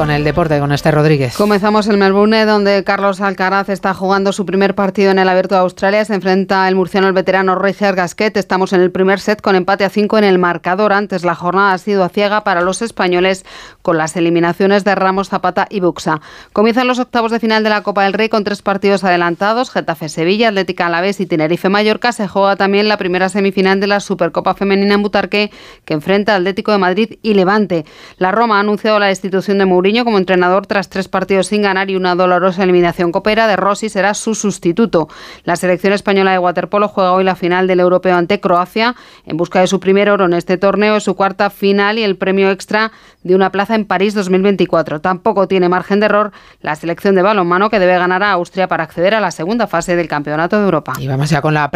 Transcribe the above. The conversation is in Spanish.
con el deporte, con este Rodríguez. Comenzamos el Melbourne, donde Carlos Alcaraz está jugando su primer partido en el Abierto de Australia. Se enfrenta el murciano el veterano Richard Gasquet. Estamos en el primer set con empate a 5 en el marcador. Antes la jornada ha sido a ciega para los españoles con las eliminaciones de Ramos, Zapata y Buxa. Comienzan los octavos de final de la Copa del Rey con tres partidos adelantados. Getafe Sevilla, Atlética Alavés y Tenerife Mallorca. Se juega también la primera semifinal de la Supercopa Femenina en Butarque, que enfrenta Atlético de Madrid y Levante. La Roma ha anunciado la destitución de Como entrenador tras tres partidos sin ganar y una dolorosa eliminación copera. De Rossi será su sustituto. La selección española de waterpolo juega hoy la final del europeo ante Croacia en busca de su primer oro en este torneo, su cuarta final y el premio extra de una plaza en París 2024. Tampoco tiene margen de error la selección de balonmano que debe ganar a Austria para acceder a la segunda fase del Campeonato de Europa. Y vamos ya con la